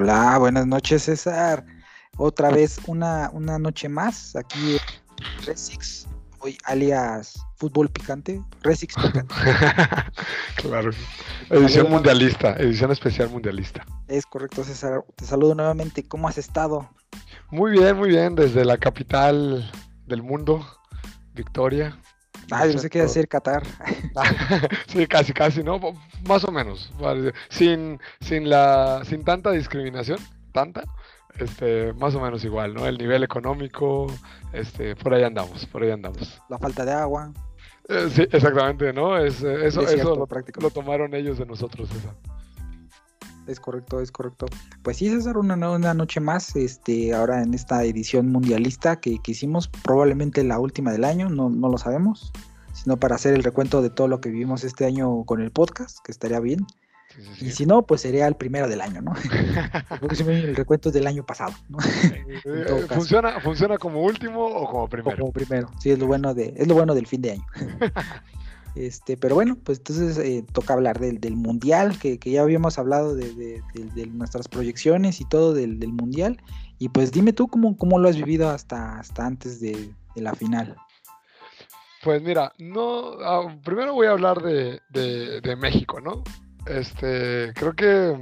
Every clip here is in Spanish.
Hola, buenas noches César. Otra vez una, una noche más aquí en Resix, hoy alias Fútbol Picante, Resix Picante. claro. Edición mundialista, edición especial mundialista. Es correcto César, te saludo nuevamente. ¿Cómo has estado? Muy bien, muy bien, desde la capital del mundo, Victoria. Ah, yo pensé que ser Qatar. sí, casi, casi, ¿no? Más o menos. Sin, sin, la, sin tanta discriminación, tanta, este, más o menos igual, ¿no? El nivel económico, este, por ahí andamos, por ahí andamos. La falta de agua. Eh, sí, exactamente, ¿no? Es, eh, eso eso lo, lo, tomaron ellos de nosotros, esa es correcto, es correcto. Pues sí, César, una, una noche más, este, ahora en esta edición mundialista que, hicimos, probablemente la última del año, no, no lo sabemos, sino para hacer el recuento de todo lo que vivimos este año con el podcast, que estaría bien. Y si no, pues sería el primero del año, ¿no? el recuento del año pasado, ¿no? Eh, ¿Funciona, ¿Funciona como último o como primero? como primero, sí, es lo bueno de, es lo bueno del fin de año. Este, pero bueno, pues entonces eh, toca hablar del, del mundial, que, ya habíamos hablado de, nuestras proyecciones y todo del, mundial. Y pues dime tú cómo, cómo lo has vivido hasta, hasta antes de, la final. Pues mira, no, ah, primero voy a hablar de, México, ¿no? Este, creo que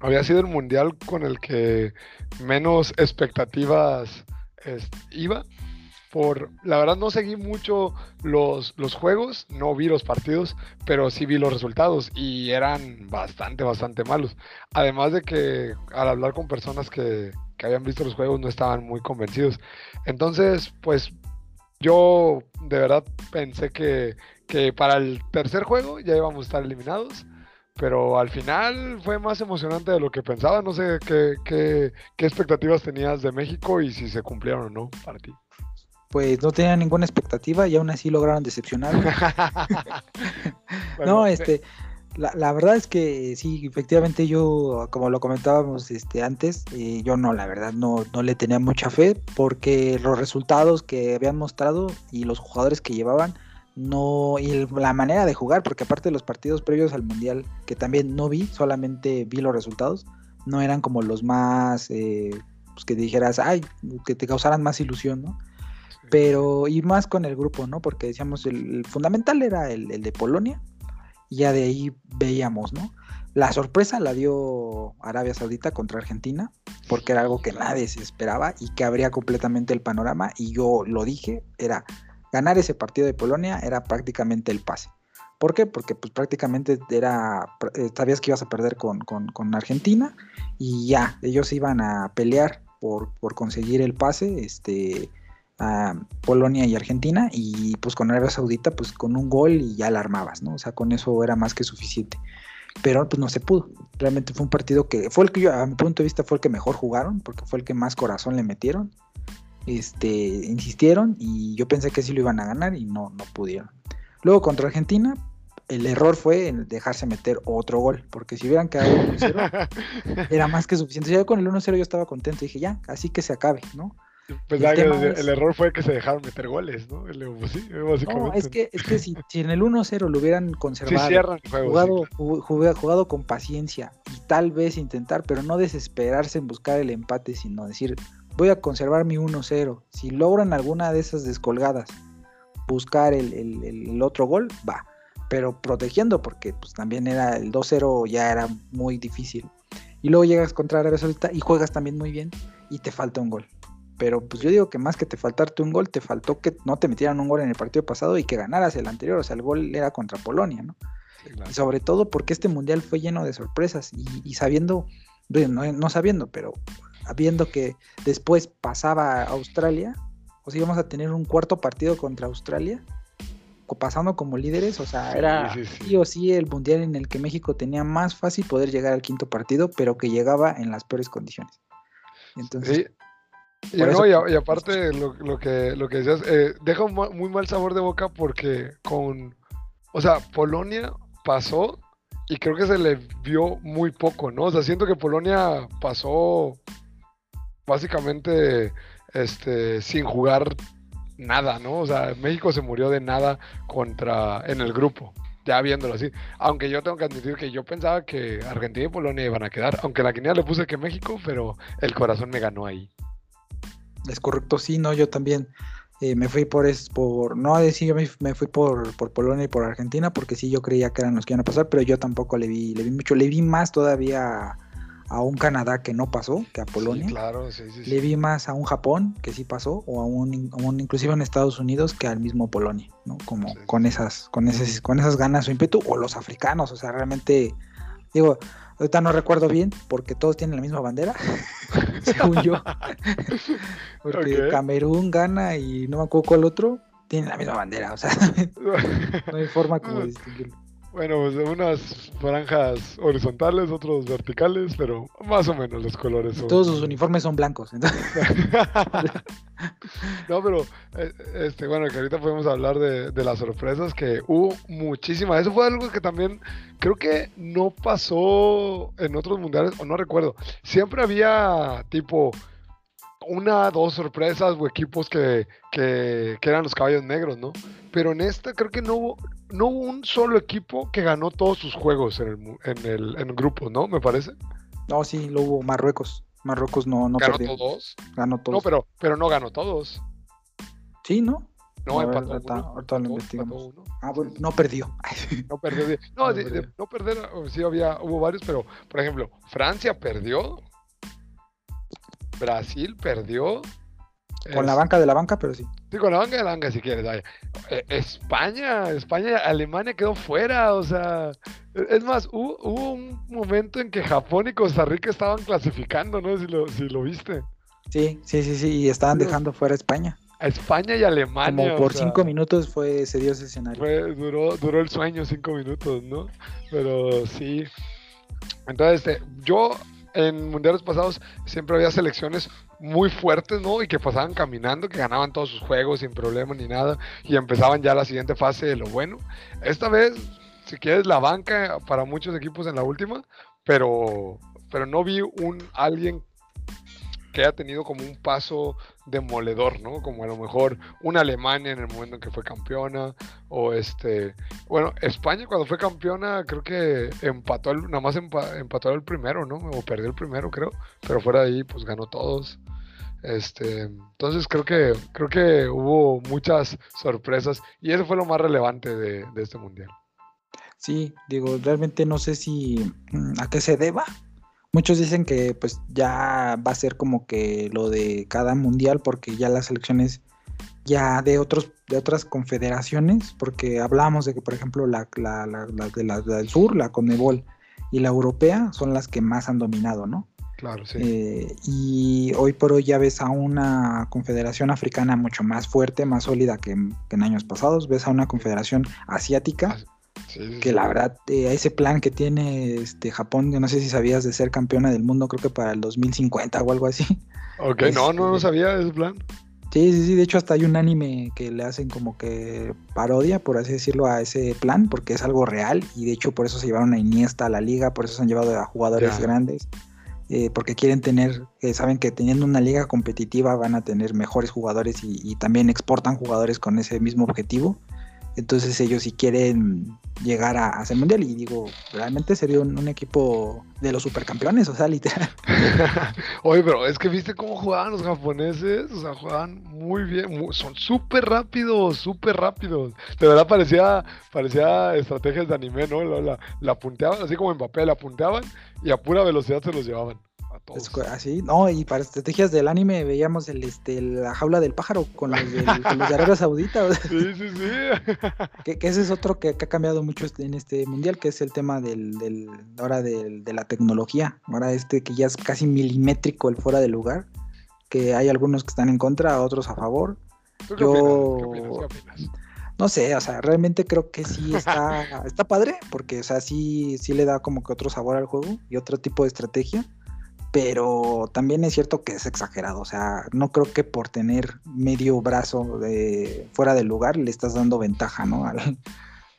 había sido el mundial con el que menos expectativas iba por, la verdad no seguí mucho los, los juegos, no vi los partidos, pero sí vi los resultados y eran bastante, bastante malos. Además de que al hablar con personas que, que habían visto los juegos no estaban muy convencidos. Entonces, pues yo de verdad pensé que, que para el tercer juego ya íbamos a estar eliminados pero al final fue más emocionante de lo que pensaba. No sé qué, qué, qué, expectativas tenías de México y si se cumplieron o no para ti pues no tenían ninguna expectativa y aún así lograron decepcionar. no, este, la, verdad es que sí, efectivamente yo, como lo comentábamos este, antes, eh, yo no, la verdad, no, no le tenía mucha fe porque los resultados que habían mostrado y los jugadores que llevaban, no, y la manera de jugar, porque aparte de los partidos previos al Mundial, que también no vi, solamente vi los resultados, no eran como los más, eh, pues que dijeras, ay, que te causaran más ilusión, ¿no? Pero y más con el grupo, ¿no? Porque decíamos, el, fundamental era el, de Polonia, y ya de ahí veíamos, ¿no? La sorpresa la dio Arabia Saudita contra Argentina, porque era algo que nadie se esperaba y que abría completamente el panorama, y yo lo dije, era ganar ese partido de Polonia era prácticamente el pase. ¿Por qué? Porque pues prácticamente era, eh, sabías que ibas a perder con, con Argentina y ya, ellos iban a pelear por, por conseguir el pase, este, a Polonia y Argentina y pues con Arabia Saudita pues con un gol y ya la armabas, ¿no? O sea, con eso era más que suficiente. Pero pues no se pudo. Realmente fue un partido que fue el que yo, a mi punto de vista fue el que mejor jugaron porque fue el que más corazón le metieron. Este, insistieron y yo pensé que sí lo iban a ganar y no no pudieron. Luego contra Argentina el error fue en dejarse meter otro gol, porque si hubieran quedado 1-0, era más que suficiente. Ya con el 1-0 yo estaba contento, dije, ya, así que se acabe, ¿no? Pues el, error fue que se dejaron meter goles, ¿no? no, es que, es que si, en el 1-0 lo hubieran conservado, jugado, jugado con paciencia y tal vez intentar, pero no desesperarse en buscar el empate, sino decir, voy a conservar mi 1-0. Si logran alguna de esas descolgadas, buscar el, otro gol, va. Pero protegiendo, porque pues también era el 2-0 ya era muy difícil. Y luego llegas contra Arabia Saudita y juegas también muy bien y te falta un gol. Pero pues yo digo que más que te faltarte un gol, te faltó que no te metieran un gol en el partido pasado y que ganaras el anterior. O sea, el gol era contra Polonia, ¿no? Y sobre todo porque este mundial fue lleno de sorpresas y, sabiendo, no, sabiendo, pero viendo que después pasaba a Australia, o sea, íbamos a tener un cuarto partido contra Australia, pasando como líderes, o sea, era sí, o sí el mundial en el que México tenía más fácil poder llegar al quinto partido, pero que llegaba en las peores condiciones. Entonces, y, aparte lo, que, lo que decías, eh, deja un muy mal sabor de boca porque con, o sea, Polonia pasó y creo que se le vio muy poco, ¿no? O sea, siento que Polonia pasó básicamente este, sin jugar nada, ¿no? O sea, México se murió de nada contra en el grupo. ya viéndolo así. Aunque yo tengo que admitir que yo pensaba que Argentina y Polonia iban a quedar. Aunque la quiniela le puse que México, pero el corazón me ganó ahí. Es correcto, sí, no, yo también eh, me fui por, es, por no decir, yo me, fui por, por, Polonia y por Argentina, porque sí, yo creía que eran los que iban a pasar, pero yo tampoco le vi, le vi mucho, le vi más todavía a, un Canadá que no pasó, que a Polonia. claro, sí, sí, Le vi más a un Japón que sí pasó, o a un, un inclusive en Estados Unidos que al mismo Polonia, ¿no? Como con esas, con esas, con esas ganas o ímpetu, o los africanos, o sea, realmente, digo, Ahorita no recuerdo bien porque todos tienen la misma bandera, según yo. porque Camerún gana y no me acuerdo cuál otro, tienen la misma bandera, o sea, no hay forma como distinguirlo. Bueno, pues unas franjas horizontales, otros verticales, pero más o menos los colores son. Todos sus uniformes son blancos. No, pero eh, este, bueno, que ahorita podemos hablar de, las sorpresas, que hubo muchísimas. Eso fue algo que también creo que no pasó en otros mundiales, o no recuerdo. Siempre había tipo una, dos sorpresas o equipos que, que, eran los caballos negros, ¿no? Pero en esta creo que no hubo no hubo un solo equipo que ganó todos sus juegos en el, en el, grupo, ¿no? Me parece. No, sí, lo hubo Marruecos. Marruecos no, no ¿Ganó todos? Ganó todos. No, pero, pero no ganó todos. Sí, ¿no? No, empató ahorita, lo investigamos. Ah, bueno, no perdió. no perdió. No, no, de, no perder, sí había, hubo varios, pero, por ejemplo, Francia perdió. Brasil perdió. Con la banca de la banca, pero sí. Sí, con la banca de la banca si quieres. Eh, España, España, Alemania quedó fuera, o sea, es más, hubo, un momento en que Japón y Costa Rica estaban clasificando, ¿no? Si lo, si lo viste. Sí, sí, sí, sí, y estaban dejando fuera a España. A España y Alemania. Como por cinco minutos fue, se dio ese escenario. Fue, duró, duró el sueño cinco minutos, ¿no? Pero sí. Entonces, este, yo en mundiales pasados siempre había selecciones muy fuertes, ¿no? Y que pasaban caminando, que ganaban todos sus juegos sin problema ni nada, y empezaban ya la siguiente fase de lo bueno. Esta vez, si quieres, la banca para muchos equipos en la última, pero, pero no vi un alguien que haya tenido como un paso demoledor, ¿no? Como a lo mejor una Alemania en el momento en que fue campeona, o este, bueno, España cuando fue campeona creo que empató, el, nada más empató el primero, ¿no? O perdió el primero, creo, pero fuera de ahí, pues ganó todos. Este, entonces creo que, creo que hubo muchas sorpresas y eso fue lo más relevante de, de este mundial. Sí, digo, realmente no sé si mm, a qué se deba, Muchos dicen que pues ya va a ser como que lo de cada mundial porque ya las selecciones ya de otros de otras confederaciones, porque hablábamos de que por ejemplo la, la, la, de la del sur, la Conmebol y la europea son las que más han dominado, ¿no? Claro, sí. Eh, y hoy por hoy ya ves a una confederación africana mucho más fuerte, más sólida que, que en años pasados. Ves a una confederación asiática que la verdad, eh, ese plan que tiene este Japón, yo no sé si sabías de ser campeona del mundo, creo que para el 2050 o algo así. Ok, no, no, no este, sabía ese plan. Sí, sí, sí, de hecho hasta hay un anime que le hacen como que parodia, por así decirlo, a ese plan, porque es algo real y de hecho por eso se llevaron a Iniesta a la liga, por eso se han llevado a jugadores grandes, eh, porque quieren tener, eh, saben que teniendo una liga competitiva van a tener mejores jugadores y también exportan jugadores con ese mismo objetivo. Entonces ellos si quieren llegar a, hacer mundial y digo, realmente sería un, equipo de los supercampeones, o sea, literal. Oye, pero es que viste cómo jugaban los japoneses, o sea, jugaban muy bien, son súper rápidos, súper rápidos. De verdad parecía, parecía estrategias de anime, ¿no? La, la punteaban, así como en papel, la punteaban y a pura velocidad se los llevaban. Así, no, y para estrategias del anime veíamos el, este, la jaula del pájaro con los de, con los Arabia Saudita. Sí, sí, sí. Que, ese es otro que, ha cambiado mucho este, en este mundial, que es el tema del, del ahora de la tecnología. Ahora este que ya es casi milimétrico el fuera de lugar, que hay algunos que están en contra, otros a favor. Yo no sé, o sea, realmente creo que sí está, está padre, porque, o sea, sí, sí le da como que otro sabor al juego y otro tipo de estrategia pero también es cierto que es exagerado, o sea, no creo que por tener medio brazo de fuera del lugar le estás dando ventaja, ¿no?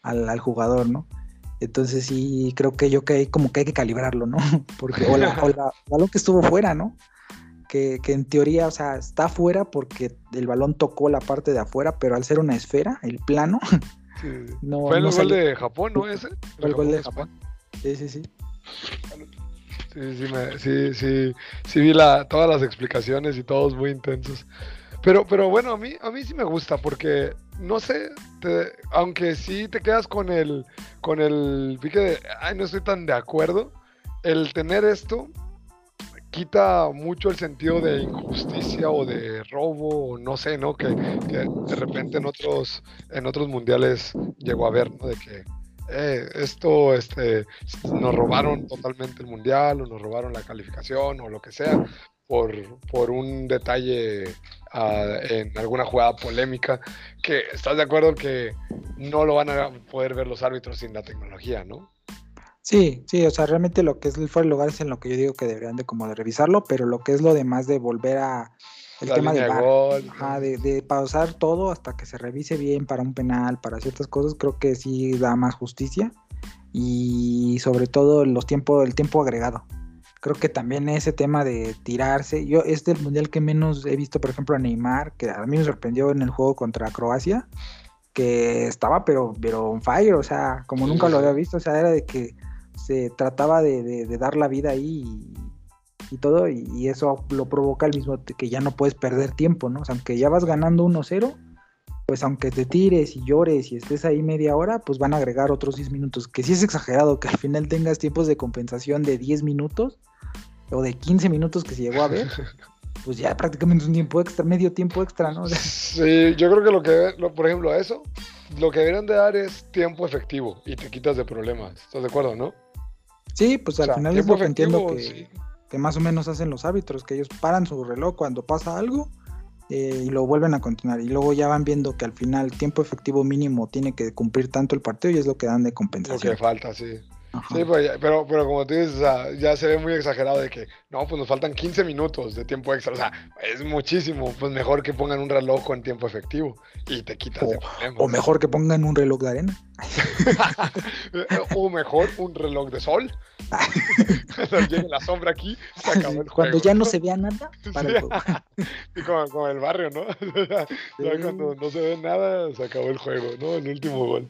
Al, jugador, ¿no? Entonces sí, creo que yo que hay como que hay que calibrarlo, ¿no? Porque, o, la, balón que estuvo fuera, ¿no? Que, que, en teoría, o sea, está fuera porque el balón tocó la parte de afuera, pero al ser una esfera, el plano, Fue el gol de Japón, ¿no? Ese. Fue el gol de Japón. Sí, sí, sí. Sí, sí, sí, sí, sí, vi la, todas las explicaciones y todos muy intensos. Pero, pero bueno, a mí, a mí sí me gusta porque, no sé, aunque sí te quedas con el, con el pique de, ay, no estoy tan de acuerdo, el tener esto quita mucho el sentido de injusticia o de robo, o no sé, ¿no? Que, que, de repente en otros, en otros mundiales llegó a ver, ¿no? De que eh, esto, este, nos robaron totalmente el mundial, o nos robaron la calificación, o lo que sea, por, por un detalle uh, en alguna jugada polémica, que estás de acuerdo que no lo van a poder ver los árbitros sin la tecnología, ¿no? Sí, sí, o sea, realmente lo que es el fuera lugar es en lo que yo digo que deberían de como de revisarlo, pero lo que es lo demás de volver a el tema de, bar, de, pausar todo hasta que se revise bien para un penal, para ciertas cosas, creo que sí da más justicia. Y sobre todo los tiempos, el tiempo agregado. Creo que también ese tema de tirarse, yo es del mundial que menos he visto, por ejemplo, a Neymar, que a mí me sorprendió en el juego contra Croacia, que estaba pero, pero on fire, o sea, como nunca lo había visto, o sea, era de que se trataba de, dar la vida ahí y, todo, y, eso lo provoca el mismo que ya no puedes perder tiempo, ¿no? O sea, aunque ya vas ganando 1-0, pues aunque te tires y llores y estés ahí media hora, pues van a agregar otros 10 minutos, que sí es exagerado que al final tengas tiempos de compensación de 10 minutos o de 15 minutos que se llegó a ver. pues ya prácticamente es un tiempo extra, medio tiempo extra, ¿no? sí, yo creo que lo que, por ejemplo, a eso, lo que deberían de dar es tiempo efectivo y te quitas de problemas. ¿Estás de acuerdo, no? Sí, pues al final es lo que entiendo que, más o menos hacen los árbitros, que ellos paran su reloj cuando pasa algo eh, y lo vuelven a continuar. Y luego ya van viendo que al final el tiempo efectivo mínimo tiene que cumplir tanto el partido y es lo que dan de compensación. Lo que falta, sí. Sí, pues, pero, pero como tú dices, ya se ve muy exagerado de que, no, pues nos faltan 15 minutos de tiempo extra. O sea, es muchísimo. Pues mejor que pongan un reloj con tiempo efectivo y te quitas o, problema. O mejor que pongan un reloj de arena. o mejor un reloj de sol. Cuando llegue la sombra aquí, se acabó el juego. Cuando ya no se vea nada, para Y como, el barrio, ¿no? ya cuando no se ve nada, se acabó el juego, ¿no? El último gol.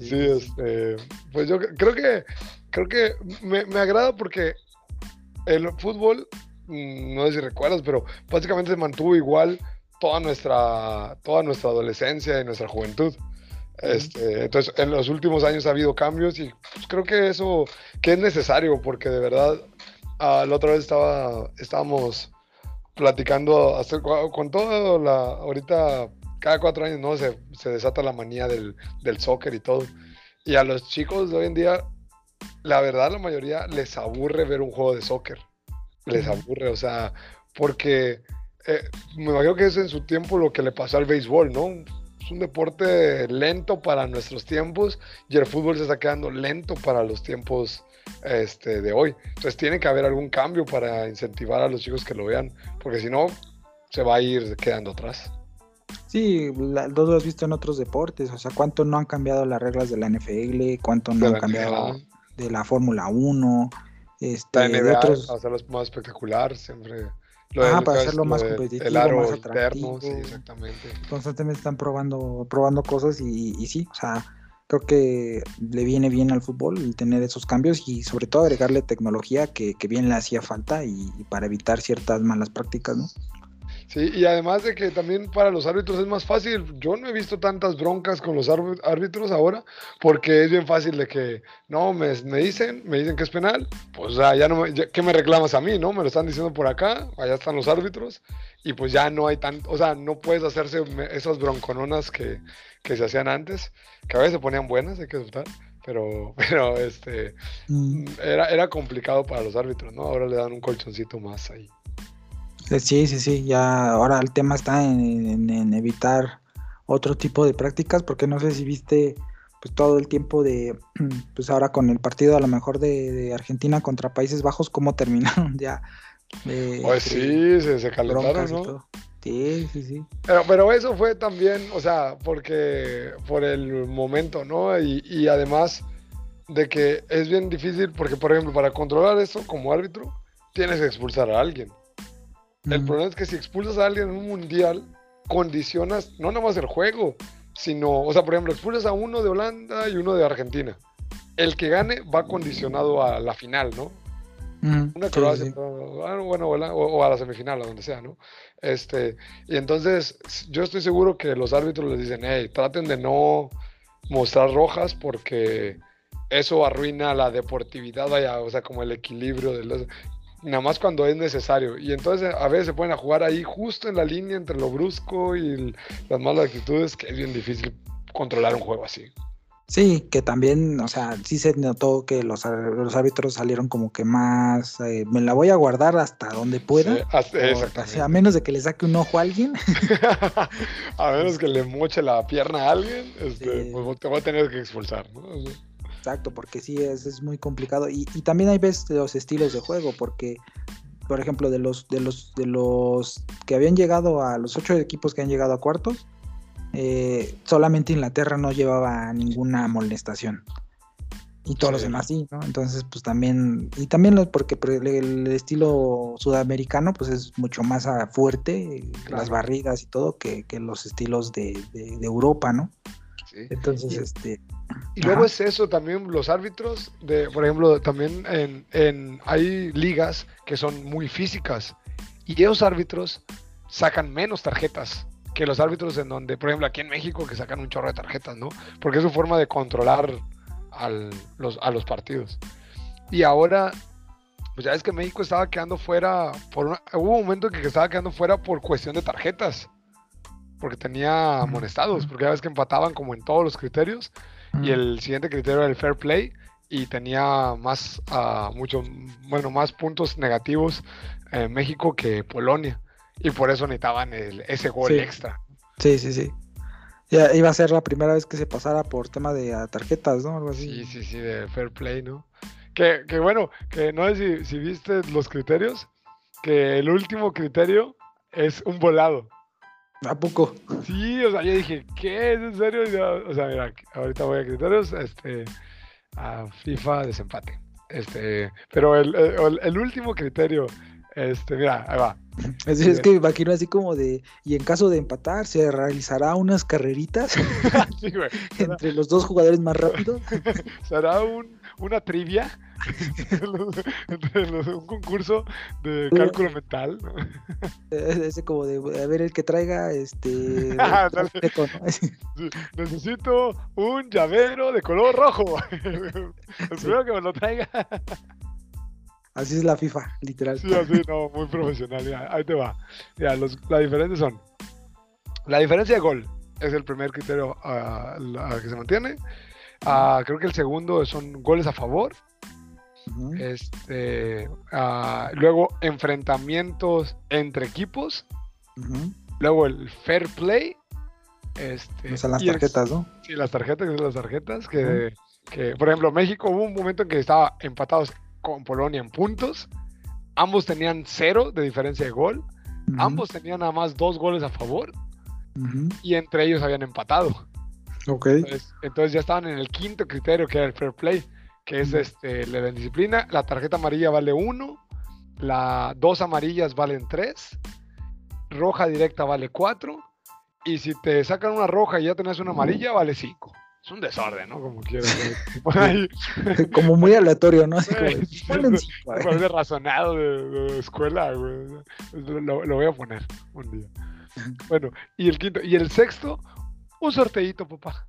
Sí, este, pues yo creo que creo que me, me agrada porque el fútbol, mm, no sé si recuerdas, pero básicamente se mantuvo igual toda nuestra, toda nuestra adolescencia y nuestra juventud. Este, entonces, en los últimos años ha habido cambios y pues, creo que eso que es necesario porque de verdad uh, la otra vez estaba, estábamos platicando hasta, con todo la ahorita cada cuatro años, ¿no? Se, desata la manía del, soccer y todo. Y a los chicos de hoy en día, la verdad, la mayoría les aburre ver un juego de soccer. Les aburre, o sea, porque eh, me imagino que es en su tiempo lo que le pasó al béisbol, ¿no? Es un deporte lento para nuestros tiempos y el fútbol se está quedando lento para los tiempos este, de hoy. Entonces tiene que haber algún cambio para incentivar a los chicos que lo vean, porque si no, se va a ir quedando atrás. Sí, la, lo has visto en otros deportes, o sea, cuánto no han cambiado las reglas de la NFL, cuánto no han cambiado de la Fórmula 1, este, de otros... para hacerlo más espectacular, siempre. Lo para hacerlo más competitivo, más atractivo. sí, exactamente. Constantemente están probando, probando cosas y, y, sí, o sea, creo que le viene bien al fútbol el tener esos cambios y sobre todo agregarle tecnología que, que bien le hacía falta y, y para evitar ciertas malas prácticas, ¿no? Sí, y además de que también para los árbitros es más fácil. Yo no he visto tantas broncas con los árbitros ahora, porque es bien fácil de que, no, me, me dicen, me dicen que es penal, pues ya, no me, ¿qué me reclamas a mí? ¿No? Me lo están diciendo por acá, allá están los árbitros, y pues ya no hay tanto, o sea, no puedes hacerse esas broncononas que, que se hacían antes, que a veces se ponían buenas, hay que aceptar pero, pero este mm. era, era complicado para los árbitros, ¿no? Ahora le dan un colchoncito más ahí. Sí, sí, sí, ya ahora el tema está en, evitar otro tipo de prácticas, porque no sé si viste pues todo el tiempo de, pues ahora con el partido a lo mejor de, Argentina contra Países Bajos, cómo terminaron ya. pues sí, se, se calentaron, ¿no? Sí, sí, sí. Pero, pero, eso fue también, o sea, porque por el momento, ¿no? Y, y además de que es bien difícil, porque por ejemplo, para controlar eso como árbitro, tienes que expulsar a alguien. El problema es que si expulsas a alguien en un mundial, condicionas no nada más el juego, sino, o sea, por ejemplo, expulsas a uno de Holanda y uno de Argentina. El que gane va condicionado a la final, ¿no? Una Croacia, ah, bueno, o, a la semifinal, a donde sea, ¿no? Este, y entonces yo estoy seguro que los árbitros les dicen, hey, traten de no mostrar rojas porque eso arruina la deportividad, vaya, o sea, como el equilibrio de los nada más cuando es necesario. Y entonces a veces se pueden a jugar ahí justo en la línea entre lo brusco y las malas actitudes, que es bien difícil controlar un juego así. Sí, que también, o sea, sí se notó que los, los árbitros salieron como que más, eh, me la voy a guardar hasta donde pueda. a menos de que le saque un ojo a alguien. a menos que le moche la pierna a alguien, este, pues te va a tener que expulsar, ¿no? Exacto, porque sí es, es muy complicado. Y, y, también hay veces los estilos de juego, porque, por ejemplo, de los, de los, de los que habían llegado a los ocho equipos que han llegado a cuartos, eh, solamente Inglaterra no llevaba ninguna molestación. Y todos los demás sí, ¿no? Entonces, pues también, y también porque el, estilo sudamericano, pues es mucho más fuerte, las barrigas y todo, que, que los estilos de, de, de Europa, ¿no? Entonces, este. Y luego es eso también, los árbitros, de, por ejemplo, también en, en, hay ligas que son muy físicas y esos árbitros sacan menos tarjetas que los árbitros en donde, por ejemplo, aquí en México, que sacan un chorro de tarjetas, ¿no? Porque es su forma de controlar al, los, a los partidos. Y ahora, pues ya es que México estaba quedando fuera, por hubo un momento en que estaba quedando fuera por cuestión de tarjetas porque tenía amonestados, porque ya ves que empataban como en todos los criterios, y el siguiente criterio era el fair play, y tenía más, uh, mucho, bueno, más puntos negativos en México que Polonia, y por eso necesitaban el, ese gol extra. Sí, sí, sí. Ya iba a ser la primera vez que se pasara por tema de ah, tarjetas, ¿no? Algo así. Sí, sí, sí, de fair play, ¿no? Que, que bueno, que no sé si, si viste los criterios, que el último criterio es un volado. ¿A poco? Sí, o sea, yo dije, ¿qué? ¿Es en serio? o sea, mira, ahorita voy a criterios, este, a FIFA desempate. Este, pero el, el, último criterio, este, mira, ahí va. Es, es, que me imagino así como de, y en caso de empatar, se realizará unas carreritas sí, güey. entre los dos jugadores más rápidos. Será un, una trivia un concurso de cálculo mental. Ese como de a ver el que traiga este necesito un llavero de color rojo. El primero que me lo traiga. Así es la FIFA, literal. Sí, así, no, muy profesional. ahí te va. Ya, los, la diferencia son. La diferencia de gol es el primer criterio a que se mantiene. Uh, creo que el segundo son goles a favor. Este, uh, luego enfrentamientos entre equipos. Luego el fair play. Este, son las tarjetas, ¿no? Sí, las tarjetas, son las tarjetas. Que, que, por ejemplo, México hubo un momento en que estaba empatados con Polonia en puntos. Ambos tenían cero de diferencia de gol. Ambos tenían nada más dos goles a favor. Y entre ellos habían empatado. Ok. Entonces, ya estaban en el quinto criterio, que era el fair play, que es este, la indisciplina. La tarjeta amarilla vale uno, la dos amarillas valen tres, roja directa vale cuatro, y si te sacan una roja y ya tenés una amarilla, vale cinco. Es un desorden, ¿no? Como quieras. como muy aleatorio, ¿no? Parece razonado de, escuela, güey. Lo, lo, voy a poner un día. Bueno, y el quinto, y el sexto, un sorteito, papá.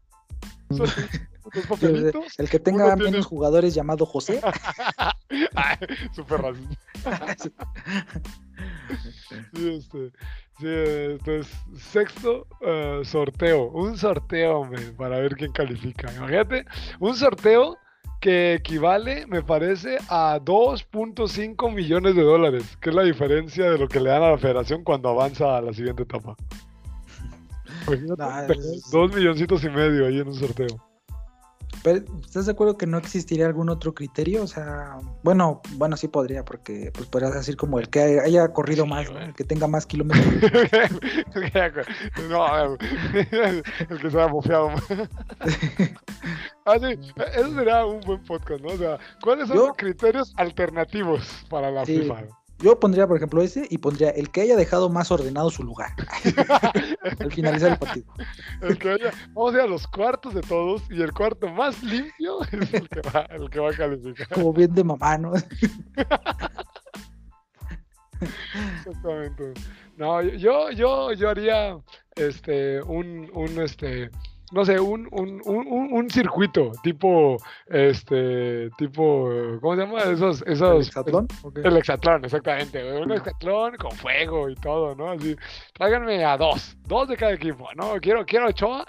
el, que tenga menos jugadores llamado José. Súper racista. sí, este, sí, entonces, sexto uh, sorteo. Un sorteo, para ver quién califica. Imagínate, un sorteo que equivale, me parece, a 2.5 millones de dólares, que es la diferencia de lo que le dan a la federación cuando avanza a la siguiente etapa. Dos milloncitos y medio ahí en un sorteo. Pero, ¿Estás de acuerdo que no existiría algún otro criterio? O sea, bueno, bueno, sí podría, porque pues podrías decir como el que haya corrido más, el que tenga más kilómetros. no, el que se haya bofeado más. ah, sí, eso sería un buen podcast, ¿no? O sea, ¿cuáles son los criterios alternativos para la FIFA? Yo pondría, por ejemplo, ese y pondría el que haya dejado más ordenado su lugar al finalizar el partido. El que haya, vamos a ir a los cuartos de todos y el cuarto más limpio es el que va, el que va a calificar. Como bien de mamá, ¿no? Exactamente. No, yo, yo, yo haría este un, un este no sé, un, un, un, un, circuito tipo, este, tipo, ¿cómo se llama? Esos, esos. ¿El hexatlón? El hexatlón, exactamente. Un hexatlón con fuego y todo, ¿no? Así, tráiganme a dos, dos de cada equipo, ¿no? Quiero, quiero a Ochoa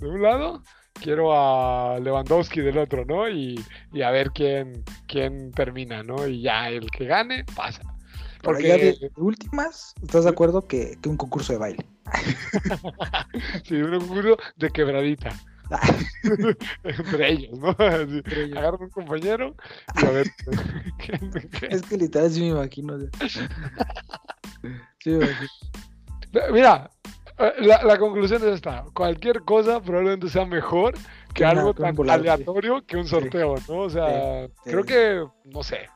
de un lado, quiero a Lewandowski del otro, ¿no? Y, y a ver quién, quién termina, ¿no? Y ya el que gane, pasa. Porque ya de, últimas, ¿estás de acuerdo que, que un concurso de baile? sí, un concurso de quebradita. Entre ellos, ¿no? Agarra un compañero y a ver. Es que literal sí me imagino. Sí me imagino. Mira, eh, la, la, conclusión es esta: cualquier cosa probablemente sea mejor que algo tan aleatorio que un sorteo, ¿no? O sea, creo que, no sé,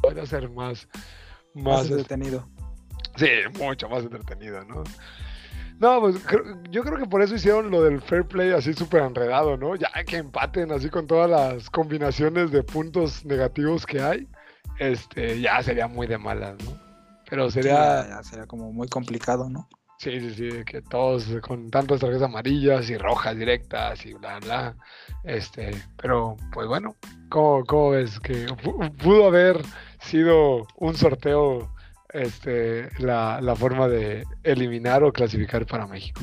puede ser más, más, más entretenido. Sí, mucho más entretenido, ¿no? No, pues yo creo que por eso hicieron lo del fair play así súper enredado, ¿no? Ya que empaten así con todas las combinaciones de puntos negativos que hay, este, ya sería muy de malas, ¿no? Pero sería... ya, sería como muy complicado, ¿no? Sí, sí, sí, que todos con tantas tarjetas amarillas y rojas directas y bla, bla. Este, pero pues bueno, ¿cómo, cómo ves que pudo haber sido un sorteo este, la, la, forma de eliminar o clasificar para México.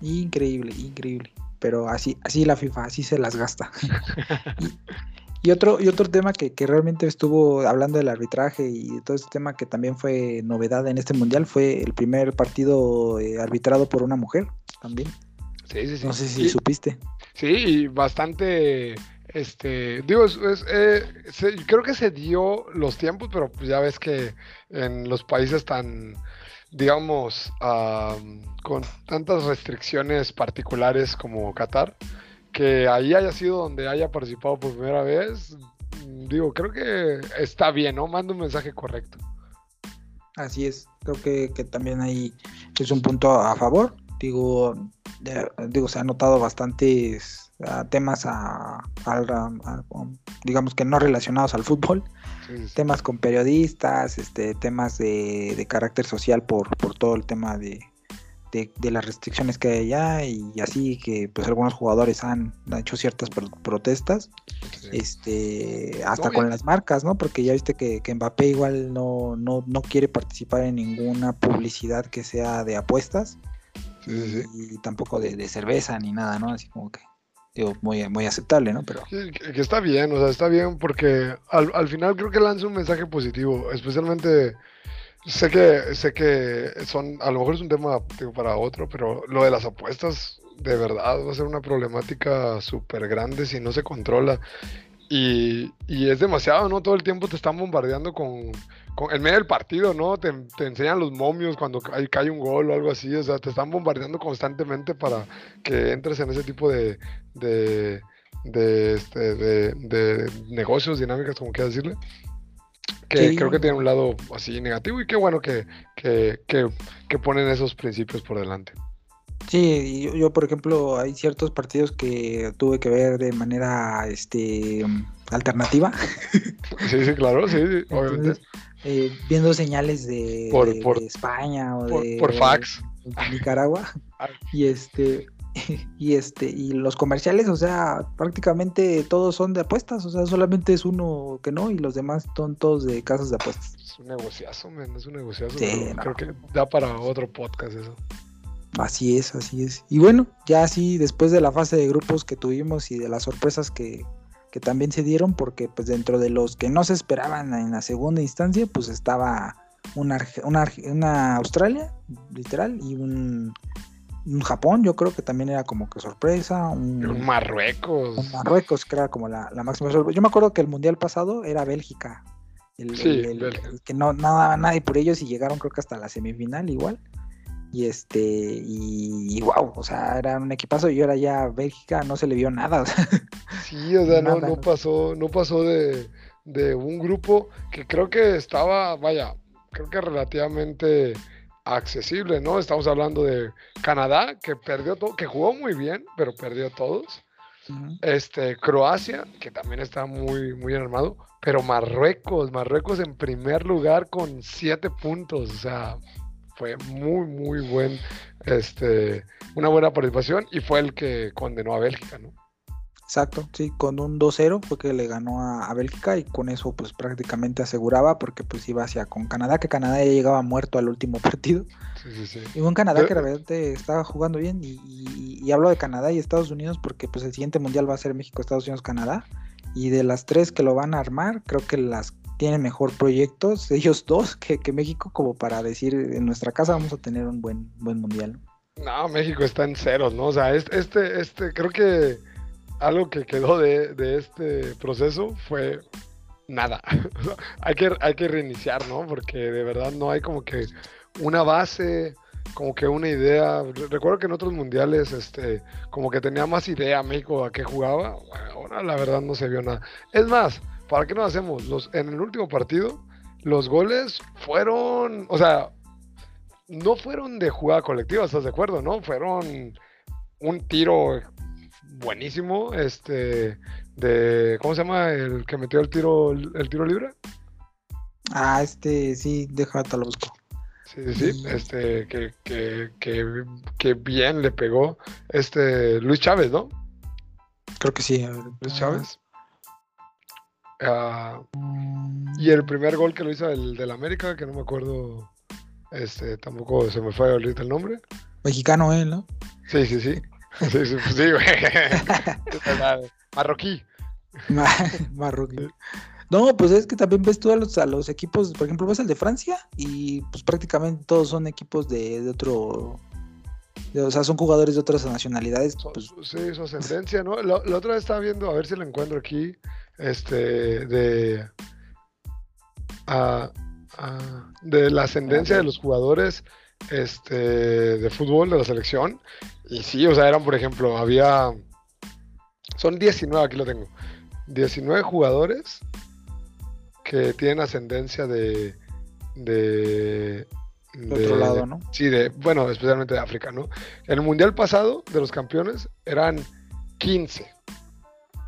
Increíble, increíble. Pero así, así la FIFA, así se las gasta. y, otro, y otro tema que, que, realmente estuvo hablando del arbitraje y todo este tema que también fue novedad en este mundial fue el primer partido eh, arbitrado por una mujer también. Sí, sí, sí. No sé si supiste. Sí, bastante este, digo, eh, creo que se dio los tiempos, pero pues ya ves que en los países tan, digamos, con tantas restricciones particulares como Qatar, que ahí haya sido donde haya participado por primera vez, digo, creo que está bien, ¿no? Manda un mensaje correcto. Así es, creo que, que también ahí es un punto a favor. Digo, digo, se han notado bastantes temas a, digamos que no relacionados al fútbol, temas con periodistas, este, temas de, carácter social por, por todo el tema de, de, las restricciones que hay allá y así que pues algunos jugadores han, hecho ciertas protestas, este, hasta con las marcas, ¿no? Porque ya viste que, que Mbappé igual no, no, no quiere participar en ninguna publicidad que sea de apuestas. y, tampoco de, de, cerveza ni nada, ¿no? Así como que digo, muy, muy aceptable, ¿no? Pero... que, está bien, o sea, está bien porque al, final creo que lanza un mensaje positivo, especialmente sé que sé que son a lo mejor es un tema para otro, pero lo de las apuestas de verdad va a ser una problemática súper grande si no se controla. Y, y, es demasiado, ¿no? Todo el tiempo te están bombardeando con, en medio del partido, ¿no? Te, enseñan los momios cuando cae, cae, un gol o algo así, o sea, te están bombardeando constantemente para que entres en ese tipo de, de, de, este, de, negocios, dinámicas, como quieras decirle. Que creo que tiene un lado así negativo y qué bueno que, que, que, ponen esos principios por delante. Sí, yo, yo, por ejemplo, hay ciertos partidos que tuve que ver de manera este alternativa. Sí, sí, claro, sí, obviamente. Eh, viendo señales de, España o de, por fax. Nicaragua. y este y este y los comerciales, o sea, prácticamente todos son de apuestas, o sea, solamente es uno que no y los demás son todos de casas de apuestas. Es un negociazo, men, es un negociazo. Creo que da para otro podcast eso. Así es, así es. Y bueno, ya así después de la fase de grupos que tuvimos y de las sorpresas que, que también se dieron porque pues dentro de los que no se esperaban en la segunda instancia pues estaba una, una, Australia literal y un, Japón. Yo creo que también era como que sorpresa un, Marruecos. un Marruecos que era como la, máxima sorpresa. Yo me acuerdo que el mundial pasado era Bélgica. El, que no, no daba nadie por ellos y llegaron creo que hasta la semifinal igual y este, y, wow, o sea, era un equipazo y ahora ya Bélgica no se le vio nada. sí, o sea, no, no, pasó, no pasó de, un grupo que creo que estaba, vaya, creo que relativamente accesible, ¿no? Estamos hablando de Canadá, que perdió todo, que jugó muy bien, pero perdió todos. Este, Croacia, que también está muy, muy armado, pero Marruecos, Marruecos en primer lugar con siete puntos, o sea, fue muy, muy buen, este, una buena participación y fue el que condenó a Bélgica, ¿no? Exacto, sí, con un 2-0 fue que le ganó a, Bélgica y con eso pues prácticamente aseguraba porque pues iba hacia con Canadá, que Canadá ya llegaba muerto al último partido. Sí, sí, sí. Y un Canadá que realmente estaba jugando bien y, hablo de Canadá y Estados Unidos porque pues el siguiente mundial va a ser México, Estados Unidos, Canadá. Y de las tres que lo van a armar, creo que las tienen mejor proyectos, ellos dos, que, México, como para decir en nuestra casa vamos a tener un buen, buen mundial. ¿no? México está en ceros, ¿no? O sea, este, este, este creo que algo que quedó de, este proceso fue nada. hay, que, hay que reiniciar, ¿no? Porque de verdad no hay como que una base, como que una idea. Recuerdo que en otros mundiales, este, como que tenía más idea México a qué jugaba. ahora la verdad no se vio nada. Es más, ¿para qué nos hacemos? Los, en el último partido, los goles fueron, o sea, no fueron de jugada colectiva, ¿estás de acuerdo? No, fueron un tiro buenísimo, este, de, ¿cómo se llama? El que metió el tiro, el tiro libre. Ah, este, sí, déjate lo busco. Sí, sí, sí, este, que, que, que, que, bien le pegó, este, Luis Chávez, ¿no? Creo que sí. Luis Chávez. Ah, y el primer gol que lo hizo el del América, que no me acuerdo, este, tampoco se me fue ahorita el nombre. Mexicano él, ¿no? Sí, sí, sí. Sí, sí, pues sí, güey. Marroquí. Marroquí. No, pues es que también ves tú a los, a los equipos, por ejemplo, ves el de Francia y pues prácticamente todos son equipos de, de otro, o sea, son jugadores de otras nacionalidades. Pues. Sí, su ascendencia, ¿no? La, otra vez estaba viendo, a ver si lo encuentro aquí, este, de, de la ascendencia de los jugadores este, de fútbol de la selección. Y sí, o sea, eran, por ejemplo, había. Son 19, aquí lo tengo. 19 jugadores que tienen ascendencia de. de. de otro lado, ¿no? Sí, de, bueno, especialmente de África, ¿no? En el mundial pasado de los campeones eran 15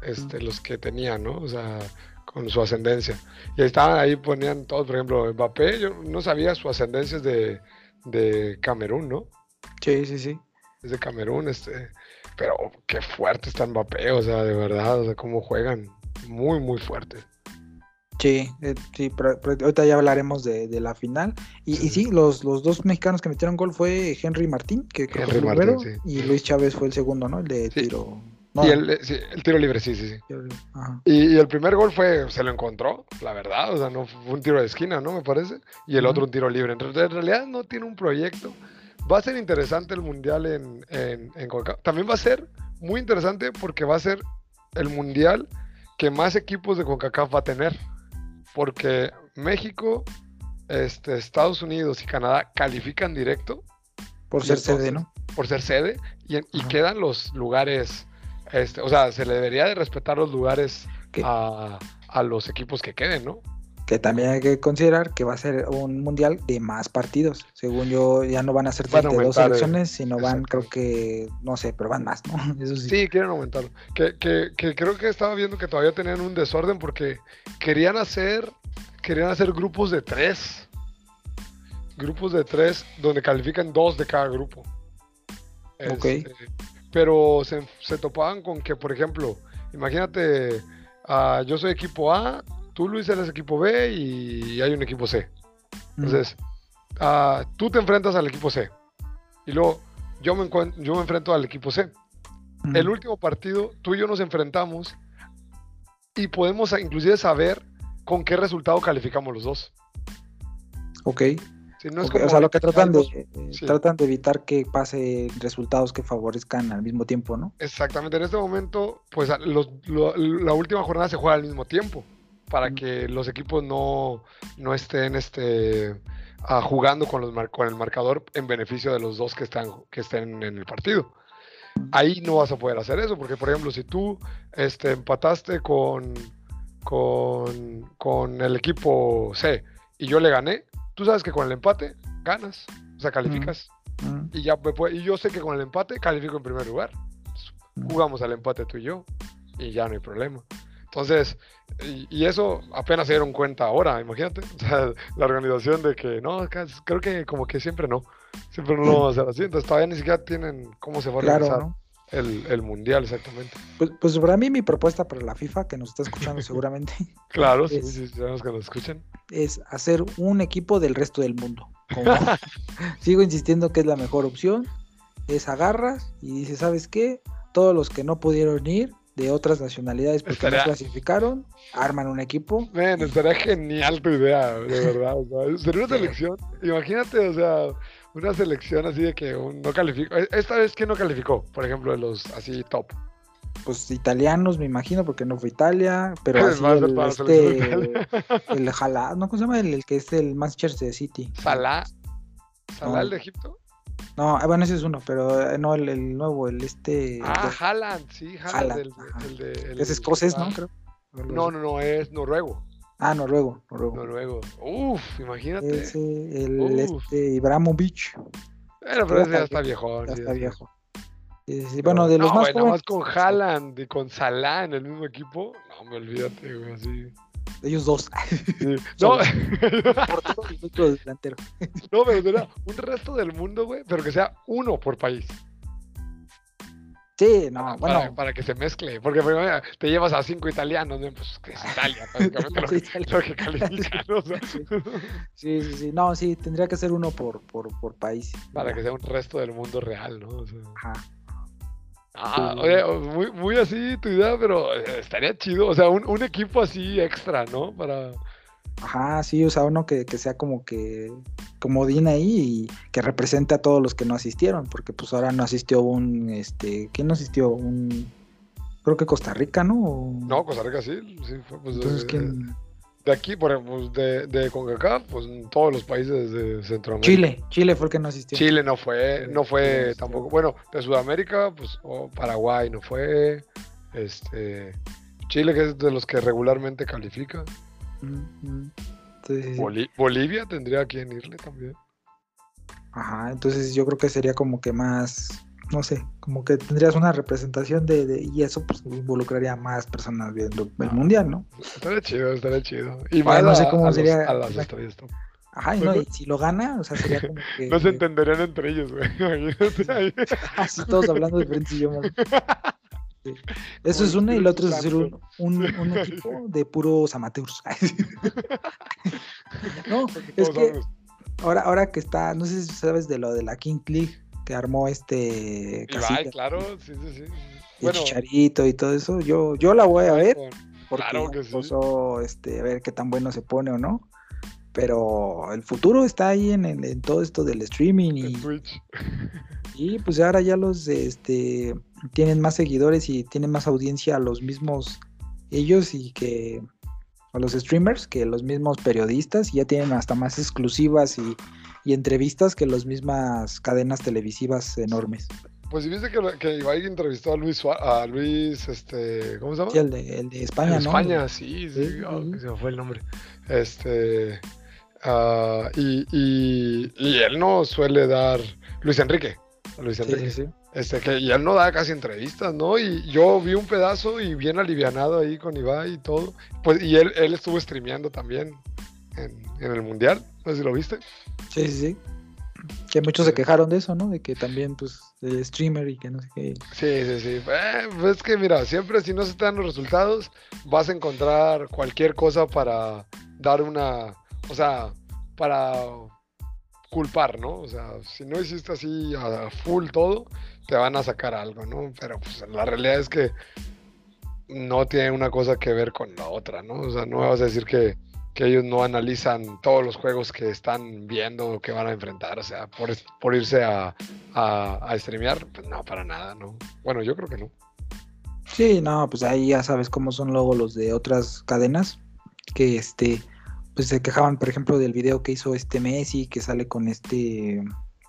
este, los que tenían, ¿no? O sea, con su ascendencia. Y estaban, ahí ponían todos, por ejemplo, Mbappé, yo no sabía su ascendencia de, de Camerún, ¿no? Sí, sí, sí. Es de Camerún, este, pero qué fuerte está Mbappé, o sea, de verdad, o sea, cómo juegan, muy, muy fuerte. Sí, eh, sí, pero, ahorita ya hablaremos de, la final. Y sí, y sí los, los, dos mexicanos que metieron gol fue Henry Martín, que creo que fue el primero, y Luis Chávez fue el segundo, ¿no? El de tiro. Y el, el, tiro libre, sí, sí, sí. Y, el primer gol fue, se lo encontró, la verdad, o sea, no fue un tiro de esquina, ¿no? Me parece. Y el otro un tiro libre. Entonces, en realidad no tiene un proyecto. Va a ser interesante el mundial en, en, en También va a ser muy interesante porque va a ser el mundial que más equipos de CONCACAF va a tener. Porque México, este, Estados Unidos y Canadá califican directo. Por ser sede, ¿no? Por ser sede. Y, y quedan los lugares este, o sea, se le debería de respetar los lugares a, los equipos que queden, ¿no? Que también hay que considerar que va a ser un mundial de más partidos. Según yo, ya no van a ser 32 selecciones, sino van, creo que, no sé, pero van más, ¿no? Eso sí. sí. quieren aumentarlo. Que, que, que creo que estaba viendo que todavía tenían un desorden porque querían hacer, querían hacer grupos de tres. Grupos de tres donde califican dos de cada grupo. Ok. Pero se, topaban con que, por ejemplo, imagínate, uh, yo soy equipo A, tú Luis eres equipo B y hay un equipo C. Entonces, uh, tú te enfrentas al equipo C y luego yo me, yo me enfrento al equipo C. El último partido, tú y yo nos enfrentamos y podemos inclusive saber con qué resultado calificamos los dos. Ok o sea, lo que tratan de, eh, tratan de evitar que pase resultados que favorezcan al mismo tiempo, ¿no? Exactamente. En este momento, pues la última jornada se juega al mismo tiempo para que los equipos no, no estén este, ah, jugando con, los con el marcador en beneficio de los dos que, están, que estén en el partido. Ahí no vas a poder hacer eso, porque por ejemplo, si tú este, empataste con, con, con el equipo C y yo le gané, tú sabes que con el empate ganas, o sea, calificas. Y ya y yo sé que con el empate califico en primer lugar. Jugamos al empate tú y yo y ya no hay problema. Entonces, y, eso apenas se dieron cuenta ahora, imagínate. la organización de que no, creo que como que siempre no. Siempre no lo vamos a hacer así. Entonces todavía ni siquiera tienen cómo se va a organizar el, mundial exactamente. Pues, pues, para mí mi propuesta para la FIFA, que nos está escuchando seguramente. claro, sí, sí, sabemos que nos escuchan. Es hacer un equipo del resto del mundo. sigo insistiendo que es la mejor opción. Es agarras y dices, ¿sabes qué? Todos los que no pudieron ir de otras nacionalidades porque no clasificaron, arman un equipo. Men, estaría genial tu idea, de verdad. sería una selección, imagínate, o sea, una selección así de que no calificó. E, esta vez, ¿quién no calificó? Por ejemplo, de los así top. Pues italianos, me imagino, porque no fue Italia, pero así el, este, el Jalá, ¿no? ¿Cómo se llama? El, que es el Manchester City. Salah. ¿Salah el de Egipto? No, ah, bueno, ese es uno, pero eh, no el, nuevo, el este. Ah, Haaland, sí, Haaland. es escocés, ¿no? Creo. No, no, no, es noruego. Ah, noruego, noruego. Noruego. Uf, imagínate. Ese, el este Ibrahimovic. Pero, pero ese ya está viejo. Ya está viejo. Sí, bueno, de los más bueno, más con Haaland y con Salah en el mismo equipo, no me olvídate, güey, así. Ellos dos. No, por delantero. no, pero será un resto del mundo, güey, pero que sea uno por país. Sí, no, bueno. Para, que se mezcle, porque te llevas a cinco italianos, ¿no? pues que es Italia, básicamente lo, que, lo que califican, ¿no? sí, sí, sí, no, sí, tendría que ser uno por, por, por país. Para que sea un resto del mundo real, ¿no? Ajá. Ah, oye, muy, muy así tu idea, pero eh, estaría chido. O sea, un, un equipo así extra, ¿no? Para. Ajá, sí, o sea, uno que, que sea como que comodín ahí y que represente a todos los que no asistieron, porque pues ahora no asistió un, este, ¿quién no asistió? Un, creo que Costa Rica, ¿no? No, Costa Rica sí, sí fue, pues, Entonces, eh, ¿quién? de aquí, por ejemplo, de, de CONCACAF, pues todos los países de Centroamérica. Chile, Chile fue el que no asistió. Chile no fue, no fue tampoco. Bueno, de Sudamérica, pues Paraguay no fue. Este, Chile, que es de los que regularmente califica. Bolivia tendría quien irle también. Ajá, entonces yo creo que sería como que más no sé, como que tendrías una representación de, y eso pues involucraría más personas viendo el ah, mundial, ¿no? Estaría chido, estaría chido. Y más no sé cómo sería. a las estrellas Ajá, y, no, y si lo gana, o sea, sería como que. No se entenderían entre ellos, güey. Así todos hablando diferentes idiomas. Eso es una y lo otro es hacer un, un, equipo de puros amateurs. no, es que ahora, ahora que está, no sé si sabes de lo de la King League que armó este Ibai, claro, sí, sí, sí. El Chicharito y todo eso, yo, yo la voy a ver porque claro que este, a ver qué tan bueno se pone o no. Pero el futuro está ahí en, en, todo esto del streaming y, Y pues ahora ya los este tienen más seguidores y tienen más audiencia a los mismos ellos y que a los streamers que los mismos periodistas y ya tienen hasta más exclusivas y y entrevistas que las mismas cadenas televisivas enormes. Pues si viste que, que Ibai entrevistó a Luis, a Luis, este, ¿cómo se llama? Sí, el de, el de España, ¿no? España, sí, sí, oh, se me fue el nombre. Este, uh, y, y, y, él no suele dar, Luis Enrique, Luis Enrique. Sí, sí, Este, que, y él no da casi entrevistas, ¿no? Y yo vi un pedazo y bien alivianado ahí con Ibai y todo. Pues, y él, él estuvo streameando también en, en el Mundial, no sé si lo viste. Sí, sí, sí. Que muchos se quejaron de eso, ¿no? De que también, pues, de streamer y que no sé qué. Sí, sí, sí. Eh, pues es que, mira, siempre si no se te dan los resultados, vas a encontrar cualquier cosa para dar una. O sea, para culpar, ¿no? O sea, si no hiciste así a full todo, te van a sacar algo, ¿no? Pero pues la realidad es que no tiene una cosa que ver con la otra, ¿no? O sea, no vas a decir que que ellos no analizan todos los juegos que están viendo o que van a enfrentar, o sea, por, por irse a, a, streamear, pues no, para nada, ¿no? Bueno, yo creo que no. Sí, no, pues ahí ya sabes cómo son luego los de otras cadenas, que este, pues se quejaban, por ejemplo, del video que hizo este Messi, que sale con este,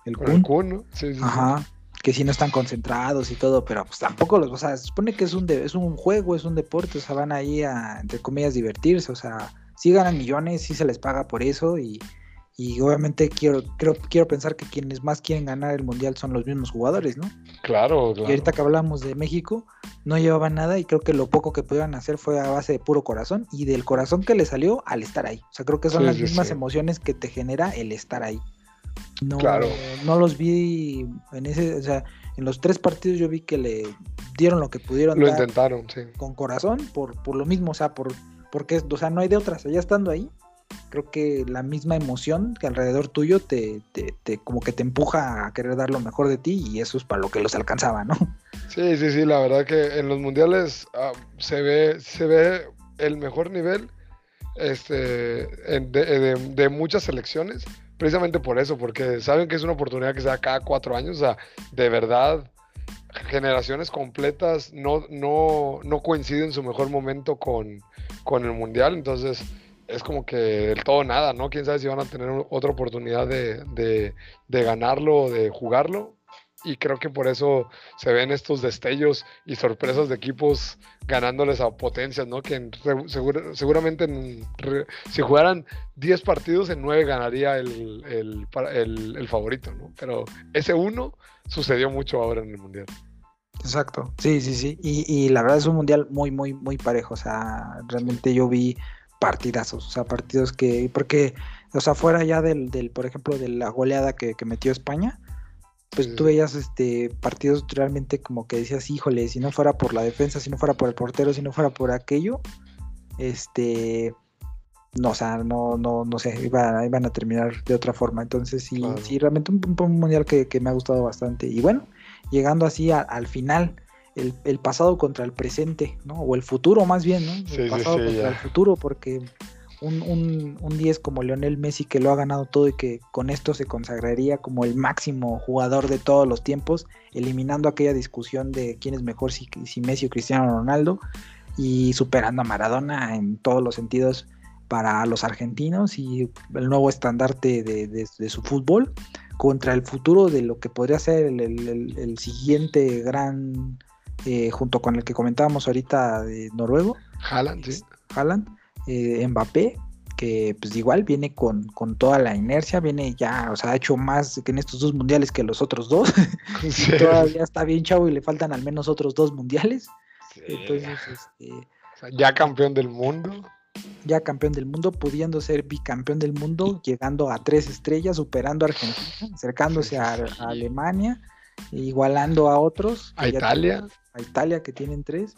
el Kun. ¿no? Sí, sí, Ajá. Que sí no están concentrados y todo, pero pues tampoco los, o sea, se supone que es un, es un juego, es un deporte, o sea, van ahí a, entre comillas, divertirse, o sea, sí ganan millones, sí se les paga por eso y, y obviamente quiero, quiero, quiero pensar que quienes más quieren ganar el mundial son los mismos jugadores, ¿no? Claro, claro. Y ahorita que hablamos de México, no llevaban nada y creo que lo poco que pudieron hacer fue a base de puro corazón y del corazón que le salió al estar ahí. O sea, creo que son las mismas emociones que te genera el estar ahí. No, claro. no los vi en ese, o sea, en los tres partidos yo vi que le dieron lo que pudieron. Lo intentaron, sí. Con corazón, por, por lo mismo, o sea, por, porque, o sea, no hay de otras, ya estando ahí, creo que la misma emoción que alrededor tuyo te, te, como que te empuja a querer dar lo mejor de ti y eso es para lo que los alcanzaba, ¿no? Sí, sí, sí, la verdad que en los mundiales ah, se ve, se ve el mejor nivel este, de, de, muchas selecciones, precisamente por eso, porque saben que es una oportunidad que se da cada cuatro años, o sea, de verdad, generaciones completas no, no, no coinciden su mejor momento con, con el mundial, entonces es como que del todo nada, ¿no? Quién sabe si van a tener otra oportunidad de, de, ganarlo o de jugarlo. Y creo que por eso se ven estos destellos y sorpresas de equipos ganándoles a potencias, ¿no? Que seguramente si jugaran 10 partidos, en 9 ganaría el, el, el, el, favorito, ¿no? Pero ese uno sucedió mucho ahora en el Mundial. Exacto, sí, sí, sí. Y, y la verdad es un Mundial muy, muy, muy parejo. O sea, realmente yo vi partidazos, o sea, partidos que, porque, o sea, fuera ya del, del por ejemplo, de la goleada que, metió España, pues tú veías este partidos realmente como que decías, híjole, si no fuera por la defensa, si no fuera por el portero, si no fuera por aquello, este, no, o sea, no, no, no sé, iban, iban a terminar de otra forma. Entonces, sí, sí, realmente un, mundial que, me ha gustado bastante. Y bueno, llegando así al final, el, pasado contra el presente, ¿no? O el futuro más bien, ¿no? El pasado contra el futuro, porque un, un, un 10 como Leonel Messi que lo ha ganado todo y que con esto se consagraría como el máximo jugador de todos los tiempos, eliminando aquella discusión de quién es mejor, si, si Messi o Cristiano Ronaldo, y superando a Maradona en todos los sentidos para los argentinos y el nuevo estandarte de, su fútbol contra el futuro de lo que podría ser el siguiente gran eh, junto con el que comentábamos ahorita de noruego. Haaland, sí. Haaland, eh, Mbappé, que pues igual viene con, con, toda la inercia, viene ya, o sea, ha hecho más que en estos dos mundiales que los otros dos. todavía está bien chavo y le faltan al menos otros dos mundiales. Entonces, este, ya campeón del mundo. Ya campeón del mundo, pudiendo ser bicampeón del mundo, llegando a tres estrellas, superando a Argentina, acercándose a, Alemania, igualando a otros. A Italia. Italia, que tienen tres.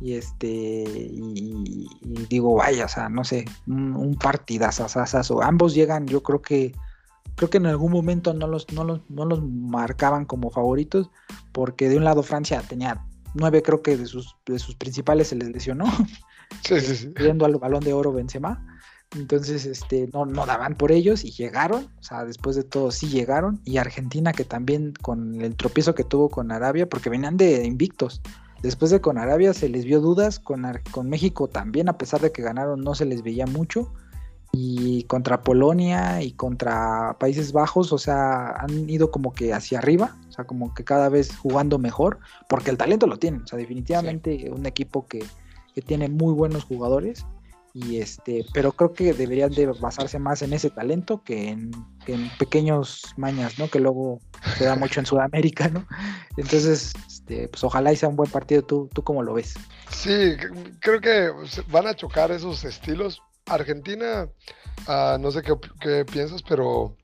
Y este, y, digo, vaya, o sea, no sé, un, un partidazo. Ambos llegan, yo creo que, creo que en algún momento no los, no los, no los marcaban como favoritos, porque de un lado Francia tenía nueve, creo que de sus, de sus principales se les lesionó. Sí, sí, sí. Viendo al balón de oro Benzema. Entonces, este, no, no daban por ellos y llegaron, o sea, después de todo sí llegaron. Y Argentina, que también con el tropiezo que tuvo con Arabia, porque venían de invictos. Después de con Arabia se les vio dudas, con, con México también, a pesar de que ganaron, no se les veía mucho. Y contra Polonia y contra Países Bajos, o sea, han ido como que hacia arriba, o sea, como que cada vez jugando mejor, porque el talento lo tienen, o sea, definitivamente un equipo que, que tiene muy buenos jugadores y este pero creo que deberían de basarse más en ese talento que en, pequeños mañas no que luego se da mucho en Sudamérica no entonces este, pues ojalá y sea un buen partido. Tú tú cómo lo ves sí creo que van a chocar esos estilos. Argentina ah, no sé qué, qué piensas pero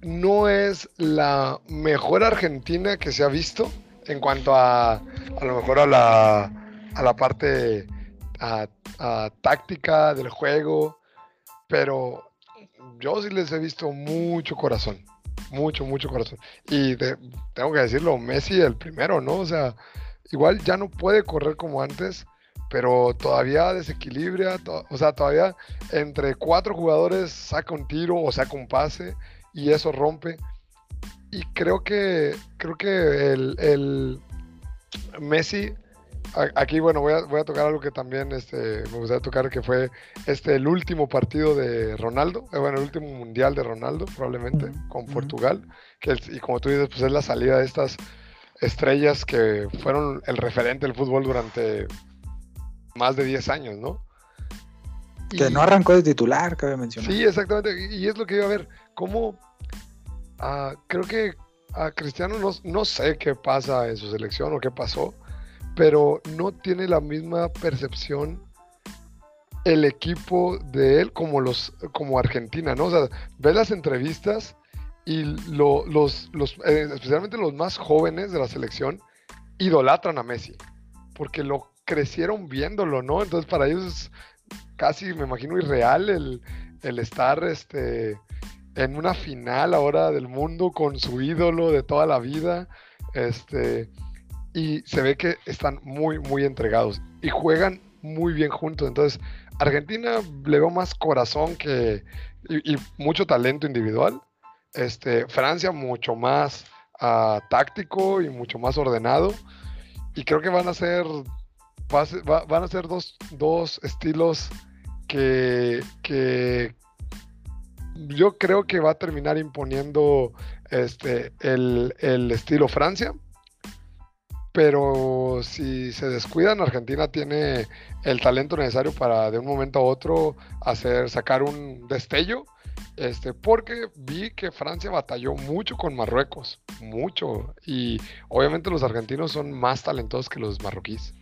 no es la mejor Argentina que se ha visto en cuanto a a lo mejor a la a la parte a, táctica del juego, pero yo sí les he visto mucho corazón, mucho, mucho corazón. Y tengo que decirlo, Messi el primero, ¿no? O sea, igual ya no puede correr como antes, pero todavía desequilibra, o sea, todavía entre cuatro jugadores saca un tiro o saca un pase y eso rompe. Y creo que, creo que el, el Messi Aquí, bueno, voy a, voy a, tocar algo que también este, me gustaría tocar, que fue este, el último partido de Ronaldo, eh, bueno, el último mundial de Ronaldo, probablemente, con Portugal, que y como tú dices, pues es la salida de estas estrellas que fueron el referente del fútbol durante más de 10 años, ¿no? Que no arrancó de titular, cabe mencionar. Sí, exactamente, y es lo que iba a ver, cómo ah, creo que a Cristiano no, no sé qué pasa en su selección o qué pasó, pero no tiene la misma percepción el equipo de él como los como Argentina, ¿no? O sea, ves las entrevistas y los, los eh, especialmente los más jóvenes de la selección idolatran a Messi, porque lo crecieron viéndolo, ¿no? Entonces para ellos es casi, me imagino, irreal el, el estar este, en una final ahora del mundo con su ídolo de toda la vida. Este, y se ve que están muy, muy entregados y juegan muy bien juntos. Entonces, Argentina le veo más corazón que y, mucho talento individual. Este, Francia mucho más ah, táctico y mucho más ordenado. Y creo que van a ser, van a ser dos, dos estilos que, que, yo creo que va a terminar imponiendo este, el, el estilo Francia pero si se descuidan, Argentina tiene el talento necesario para de un momento a otro hacer, sacar un destello, este, porque vi que Francia batalló mucho con Marruecos, mucho, y obviamente los argentinos son más talentosos que los marroquíes.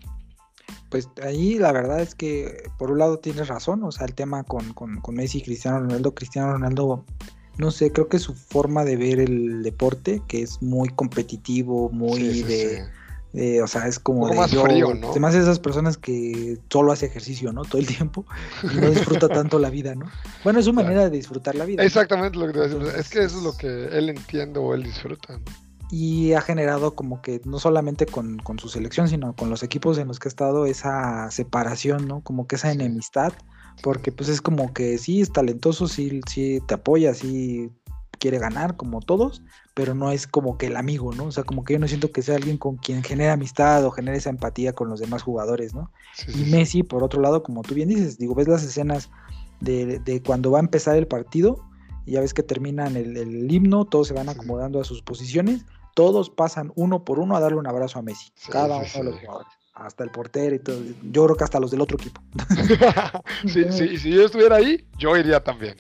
Pues ahí la verdad es que por un lado tienes razón, o sea, el tema con, con, con Messi y Cristiano Ronaldo, Cristiano Ronaldo no sé, creo que su forma de ver el deporte, que es muy competitivo, muy de, eh, o sea, es como. más frío, ¿no? Además, esas personas que solo hace ejercicio, ¿no? Todo el tiempo y no disfruta tanto la vida, ¿no? Bueno, es su manera de disfrutar la vida. Exactamente lo que te voy a decir. es que eso es lo que él entiende o él disfruta. Y ha generado como que no solamente con, su selección, sino con los equipos en los que ha estado esa separación, ¿no? Como que esa enemistad, porque pues es como que sí es talentoso, sí, sí te apoya, sí quiere ganar como todos, pero no es como que el amigo, ¿no? O sea, como que yo no siento que sea alguien con quien genera amistad o genere esa empatía con los demás jugadores, ¿no? y Messi, por otro lado, como tú bien dices, digo, ves las escenas de, de cuando va a empezar el partido, y ya ves que terminan el, el himno, todos se van acomodando a sus posiciones, todos pasan uno por uno a darle un abrazo a Messi, cada uno de los jugadores hasta el portero y todo. Yo creo que hasta los del otro equipo. sí, sí, si yo estuviera ahí, yo iría también.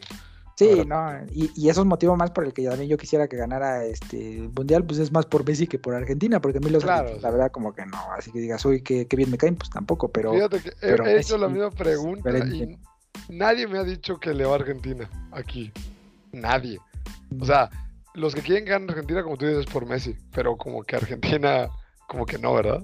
Sí, no, y, y, eso es motivo más por el que también yo quisiera que ganara este mundial, pues es más por Messi que por Argentina, porque a mí los claro, la verdad como que no, así que digas, uy, qué, bien me caen, pues tampoco, pero... Fíjate que he, hecho la misma pregunta y nadie me ha dicho que le va a Argentina aquí, nadie. O sea, los que quieren ganar Argentina, como tú dices, por Messi, pero como que Argentina, como que no, ¿verdad?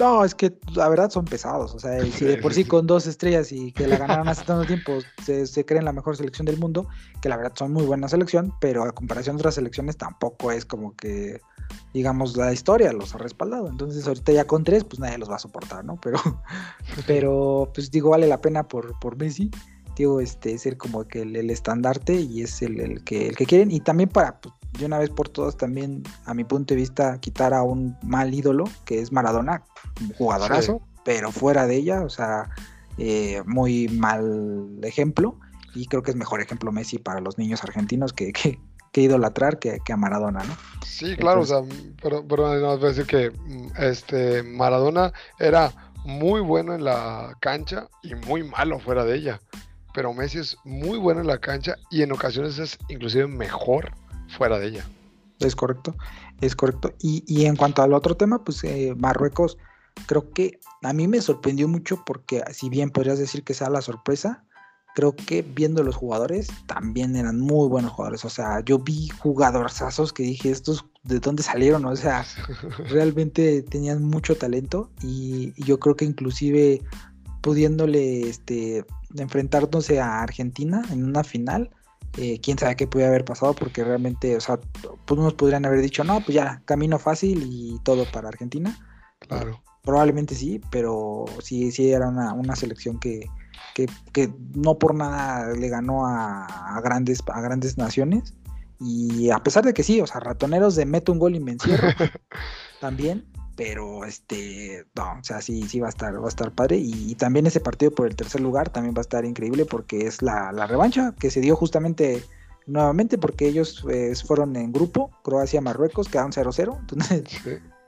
No, es que la verdad son pesados. O sea, si de por sí con dos estrellas y que la ganaron hace tanto tiempo se, creen la mejor selección del mundo, que la verdad son muy buena selección, pero a comparación de otras selecciones tampoco es como que, digamos, la historia los ha respaldado. Entonces, ahorita ya con tres, pues nadie los va a soportar, ¿no? Pero, pero pues digo, vale la pena por, por Messi. Digo, este, ser como que el, estandarte y es el, que, el que quieren. Y también para, pues, de una vez por todas también, a mi punto de vista, quitar a un mal ídolo, que es Maradona, un jugadorazo, pero fuera de ella, o sea, eh, muy mal ejemplo. Y creo que es mejor ejemplo Messi para los niños argentinos que, que, que idolatrar que, a Maradona, ¿no? Sí, claro, o sea, pero, pero no, voy a decir que mm, este Maradona era muy bueno en la cancha y muy malo fuera de ella. Pero Messi es muy bueno en la cancha y en ocasiones es inclusive mejor fuera de ella. Es correcto, es correcto. Y, en cuanto al otro tema, pues eh, Marruecos, creo que a mí me sorprendió mucho porque si bien podrías decir que sea la sorpresa, creo que viendo los jugadores también eran muy buenos jugadores. O sea, yo vi jugadorzazos que dije, estos de dónde salieron, o sea, realmente tenían mucho talento y, y, yo creo que inclusive pudiéndole este enfrentándose a Argentina en una final, eh, quién sabe qué puede haber pasado, porque realmente, o sea, pues nos podrían haber dicho, no, pues ya, camino fácil y todo para Argentina. Claro. Probablemente sí, pero sí, sí era una, selección que, que, no por nada le ganó a, grandes, a grandes naciones. Y a pesar de que sí, o sea, ratoneros de meto un gol y me encierro, también, pero este, no, o sea, sí, sí va a estar, va a estar padre. Y, también ese partido por el tercer lugar también va a estar increíble porque es la, revancha que se dio justamente nuevamente porque ellos eh, fueron en grupo, Croacia-Marruecos, quedaron 0-0, entonces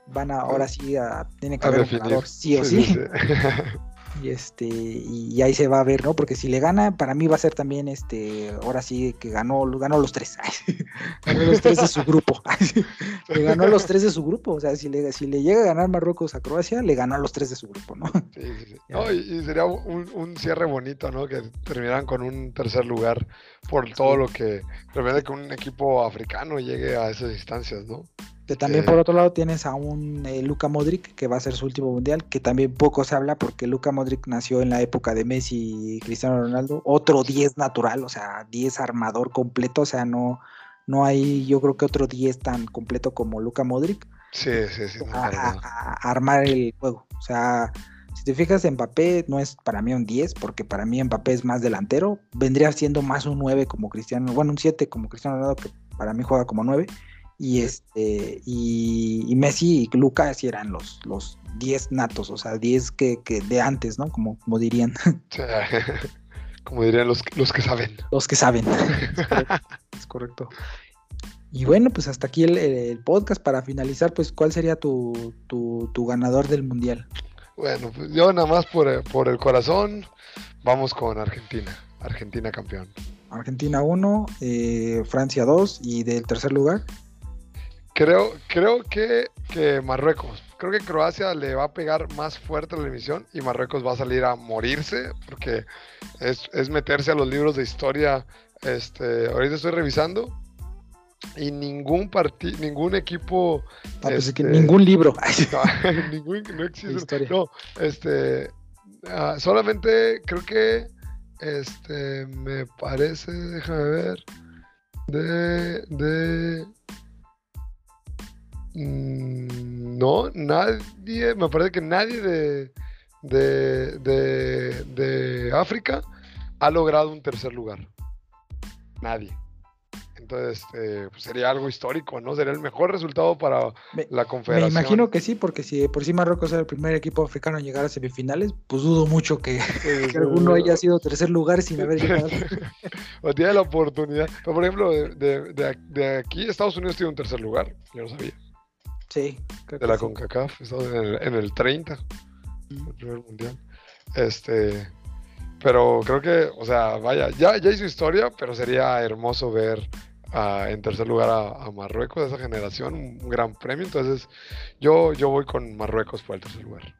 van a, ahora sí a, tiene que haber un sí o sí. Y este, y ahí se va a ver, ¿no? Porque si le gana, para mí va a ser también este, ahora sí que ganó, ganó los tres. ganó los tres de su grupo. le ganó los tres de su grupo. O sea, si le, si le llega a ganar Marruecos a Croacia, le ganó a los tres de su grupo, ¿no? Sí, sí, sí. y, sería un, cierre bonito, ¿no? Que terminaran con un tercer lugar por todo lo que permite que un equipo africano llegue a esas instancias, ¿no? Que también por otro lado tienes a un eh, Luka Modric que va a ser su último mundial, que también poco se habla porque Luka Modric nació en la época de Messi y Cristiano Ronaldo, otro 10 natural, o sea, 10 armador completo, o sea, no, no hay yo creo que otro 10 tan completo como Luka Modric. Sí, sí, sí. A, armar el juego, o sea, si te fijas, Mbappé no es para mí un 10, porque para mí Mbappé es más delantero, vendría siendo más un 9 como Cristiano, bueno, un 7 como Cristiano Ronaldo, que para mí juega como 9 y este y, Messi y Lucas eran los los 10 natos, o sea, 10 que, de antes, ¿no? Como, como dirían. como dirían los, los que saben. Los que saben. es, correcto. Y bueno, pues hasta aquí el, podcast. Para finalizar, pues, ¿cuál sería tu, tu, ganador del mundial? Bueno, pues yo nada más por, por el corazón, vamos con Argentina. Argentina campeón. Argentina 1, eh, Francia 2 y del tercer lugar. Creo, creo que, que, Marruecos. Creo que Croacia le va a pegar más fuerte a la emisión y Marruecos va a salir a morirse porque es, meterse a los libros de historia. Este, ahorita estoy revisando y ningún partido, ningún equipo. Ah, pues este, ningún libro. No, ningún, no existe. No, este, ah, solamente creo que, este, me parece, déjame ver, de, de no, nadie, me parece que nadie de, de, de, África ha logrado un tercer lugar. Nadie. Entonces, este, pues, sería algo histórico, ¿no? Sería el mejor resultado para la confederación. Me imagino que sí, porque si por sí Marruecos era el primer equipo africano en llegar a semifinales, pues dudo mucho que, alguno haya sido tercer lugar sin haber llegado. o tiene la oportunidad. por ejemplo, de, de, aquí Estados Unidos tiene un tercer lugar, yo no sabía. Sí. de la CONCACAF, en el, en el 30, el primer mundial. Este, pero creo que, o sea, vaya, ya, ya hizo historia, pero sería hermoso ver en tercer lugar a, Marruecos de esa generación, un gran premio. Entonces, yo, yo voy con Marruecos por el tercer lugar.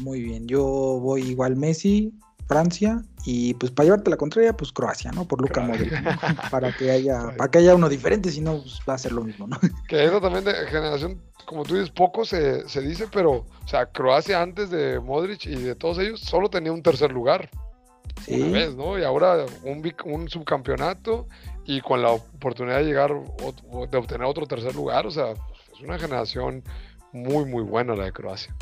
Muy bien, yo voy igual Messi, Francia y pues para llevarte la contraria, pues Croacia, ¿no? Por Luca Modric, para que haya, para que haya uno diferente, si no pues, va a ser lo mismo, ¿no? Que eso también de generación, como tú dices, poco se, dice, pero, o sea, Croacia antes de Modric y de todos ellos solo tenía un tercer lugar. Sí. Una vez, ¿no? Y ahora un, un subcampeonato y con la oportunidad de llegar, de obtener otro tercer lugar, o sea, es una generación muy, muy buena la de Croacia.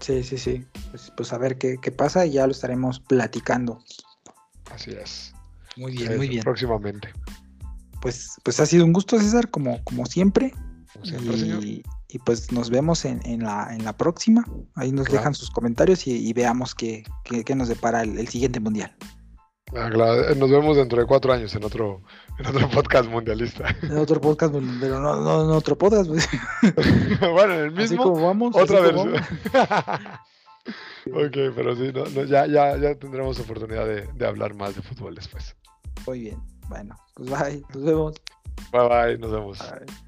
Sí, sí, sí. Pues, pues a ver qué, pasa y ya lo estaremos platicando. Así es. Muy bien, muy bien. Próximamente. Pues, pues ha sido un gusto, César, como, como siempre. y, y, pues nos vemos en, en, la, en la próxima. Ahí nos dejan sus comentarios y, veamos qué, qué, nos depara el siguiente mundial. Ah, claro. Nos vemos dentro de cuatro años en otro, en otro podcast mundialista. En otro podcast, pero no, no en otro podcast. Pues. bueno, en el mismo. Así como vamos. Otra versión. ok, pero sí, no, no, ya, ya, ya tendremos oportunidad de, de hablar más de fútbol después. Muy bien. Bueno, pues bye. Nos vemos. Bye bye, nos vemos. Bye.